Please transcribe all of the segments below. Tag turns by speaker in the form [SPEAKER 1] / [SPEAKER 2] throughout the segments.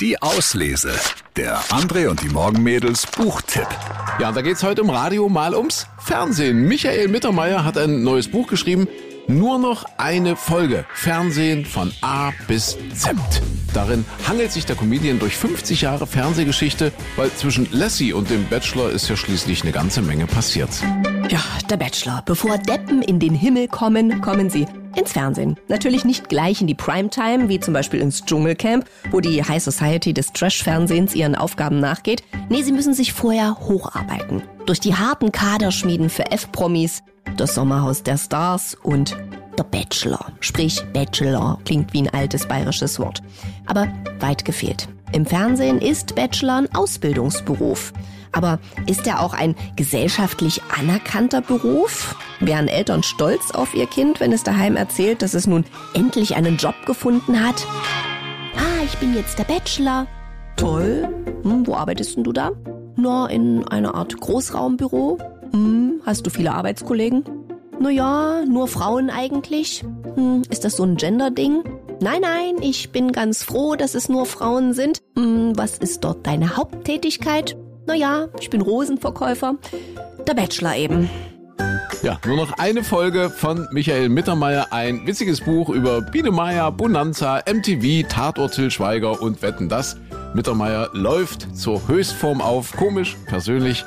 [SPEAKER 1] Die Auslese. Der André und die Morgenmädels Buchtipp.
[SPEAKER 2] Ja, da geht's heute im Radio mal ums Fernsehen. Michael Mittermeier hat ein neues Buch geschrieben. Nur noch eine Folge. Fernsehen von A bis Z. Darin hangelt sich der Comedian durch 50 Jahre Fernsehgeschichte, weil zwischen Lassie und dem Bachelor ist ja schließlich eine ganze Menge passiert.
[SPEAKER 3] Ja, der Bachelor. Bevor Deppen in den Himmel kommen, kommen sie ins Fernsehen. Natürlich nicht gleich in die Primetime, wie zum Beispiel ins Dschungelcamp, wo die High Society des Trash-Fernsehens ihren Aufgaben nachgeht. Nee, sie müssen sich vorher hocharbeiten. Durch die harten Kaderschmieden für F-Promis, das Sommerhaus der Stars und der Bachelor. Sprich, Bachelor klingt wie ein altes bayerisches Wort. Aber weit gefehlt. Im Fernsehen ist Bachelor ein Ausbildungsberuf. Aber ist er auch ein gesellschaftlich anerkannter Beruf? Wären Eltern stolz auf ihr Kind, wenn es daheim erzählt, dass es nun endlich einen Job gefunden hat? Ah, ich bin jetzt der Bachelor. Toll. Hm, wo arbeitest denn du da? Na, in einer Art Großraumbüro. Hm, hast du viele Arbeitskollegen? Naja, nur Frauen eigentlich. Hm, ist das so ein Gender-Ding? Nein, nein, ich bin ganz froh, dass es nur Frauen sind. Hm, was ist dort deine Haupttätigkeit? Naja, ich bin Rosenverkäufer. Der Bachelor eben.
[SPEAKER 2] Ja, nur noch eine Folge von Michael Mittermeier, ein witziges Buch über Biene Meier, Bonanza, MTV, Tatort Till Schweiger und Wetten das. Mittermeier läuft zur Höchstform auf, komisch, persönlich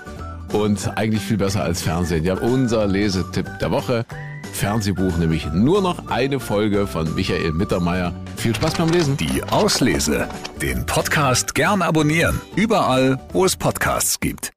[SPEAKER 2] und eigentlich viel besser als Fernsehen. Ja, unser Lesetipp der Woche. Fernsehbuch, nämlich nur noch eine Folge von Michael Mittermeier. Viel Spaß beim Lesen.
[SPEAKER 1] Die Auslese. Den Podcast gern abonnieren. Überall, wo es Podcasts gibt.